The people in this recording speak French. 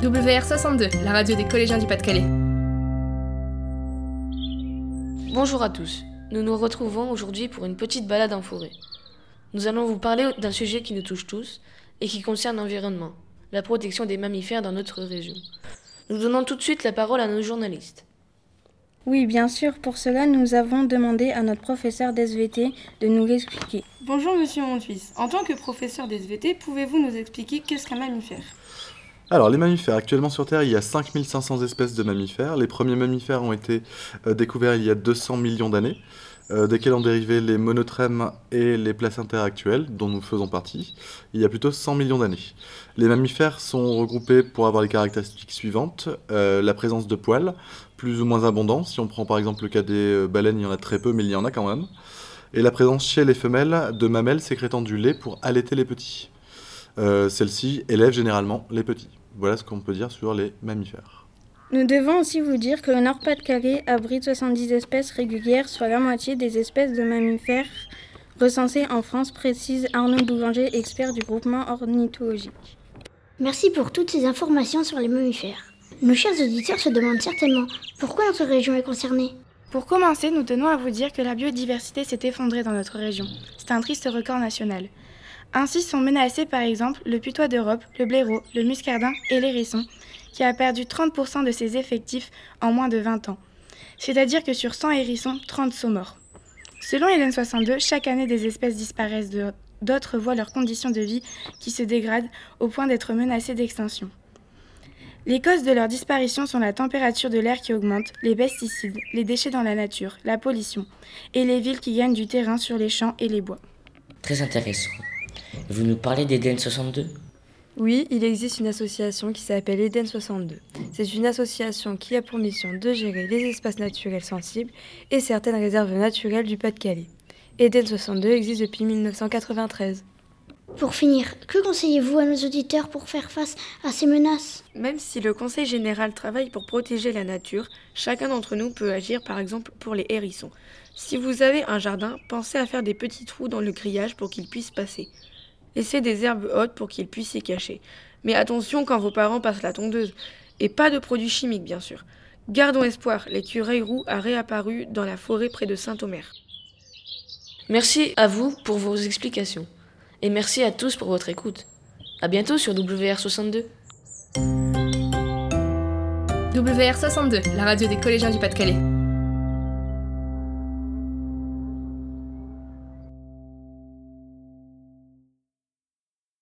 WR62, la radio des collégiens du Pas-de-Calais. Bonjour à tous. Nous nous retrouvons aujourd'hui pour une petite balade en forêt. Nous allons vous parler d'un sujet qui nous touche tous et qui concerne l'environnement, la protection des mammifères dans notre région. Nous donnons tout de suite la parole à nos journalistes. Oui, bien sûr. Pour cela, nous avons demandé à notre professeur d'SVT de nous l'expliquer. Bonjour Monsieur Montuis. En tant que professeur d'SVT, pouvez-vous nous expliquer qu'est-ce qu'un mammifère? Alors, les mammifères. Actuellement sur Terre, il y a 5500 espèces de mammifères. Les premiers mammifères ont été euh, découverts il y a 200 millions d'années, euh, desquels ont dérivé les monotrèmes et les placentaires actuels, dont nous faisons partie, il y a plutôt 100 millions d'années. Les mammifères sont regroupés pour avoir les caractéristiques suivantes euh, la présence de poils, plus ou moins abondants. Si on prend par exemple le cas des baleines, il y en a très peu, mais il y en a quand même. Et la présence chez les femelles de mamelles sécrétant du lait pour allaiter les petits. Celles-ci élèvent généralement les petits. Voilà ce qu'on peut dire sur les mammifères. Nous devons aussi vous dire que le Nord-Pas-de-Calais abrite 70 espèces régulières, soit la moitié des espèces de mammifères recensées en France, précise Arnaud Boulanger, expert du groupement ornithologique. Merci pour toutes ces informations sur les mammifères. Nos chers auditeurs se demandent certainement pourquoi notre région est concernée. Pour commencer, nous tenons à vous dire que la biodiversité s'est effondrée dans notre région. C'est un triste record national. Ainsi sont menacés par exemple le putois d'Europe, le blaireau, le muscardin et l'hérisson, qui a perdu 30% de ses effectifs en moins de 20 ans. C'est-à-dire que sur 100 hérissons, 30 sont morts. Selon Hélène 62, chaque année des espèces disparaissent, d'autres voient leurs conditions de vie qui se dégradent au point d'être menacées d'extinction. Les causes de leur disparition sont la température de l'air qui augmente, les pesticides, les déchets dans la nature, la pollution, et les villes qui gagnent du terrain sur les champs et les bois. Très intéressant. Vous nous parlez d'Eden 62 Oui, il existe une association qui s'appelle Eden 62. C'est une association qui a pour mission de gérer les espaces naturels sensibles et certaines réserves naturelles du Pas-de-Calais. Eden 62 existe depuis 1993. Pour finir, que conseillez-vous à nos auditeurs pour faire face à ces menaces? Même si le Conseil général travaille pour protéger la nature, chacun d'entre nous peut agir par exemple pour les hérissons. Si vous avez un jardin, pensez à faire des petits trous dans le grillage pour qu'ils puissent passer. Laissez des herbes hautes pour qu'ils puissent s'y cacher. Mais attention quand vos parents passent la tondeuse. Et pas de produits chimiques, bien sûr. Gardons espoir, l'écureuil roux a réapparu dans la forêt près de Saint-Omer. Merci à vous pour vos explications. Et merci à tous pour votre écoute. À bientôt sur WR62. WR62, la radio des collégiens du Pas-de-Calais.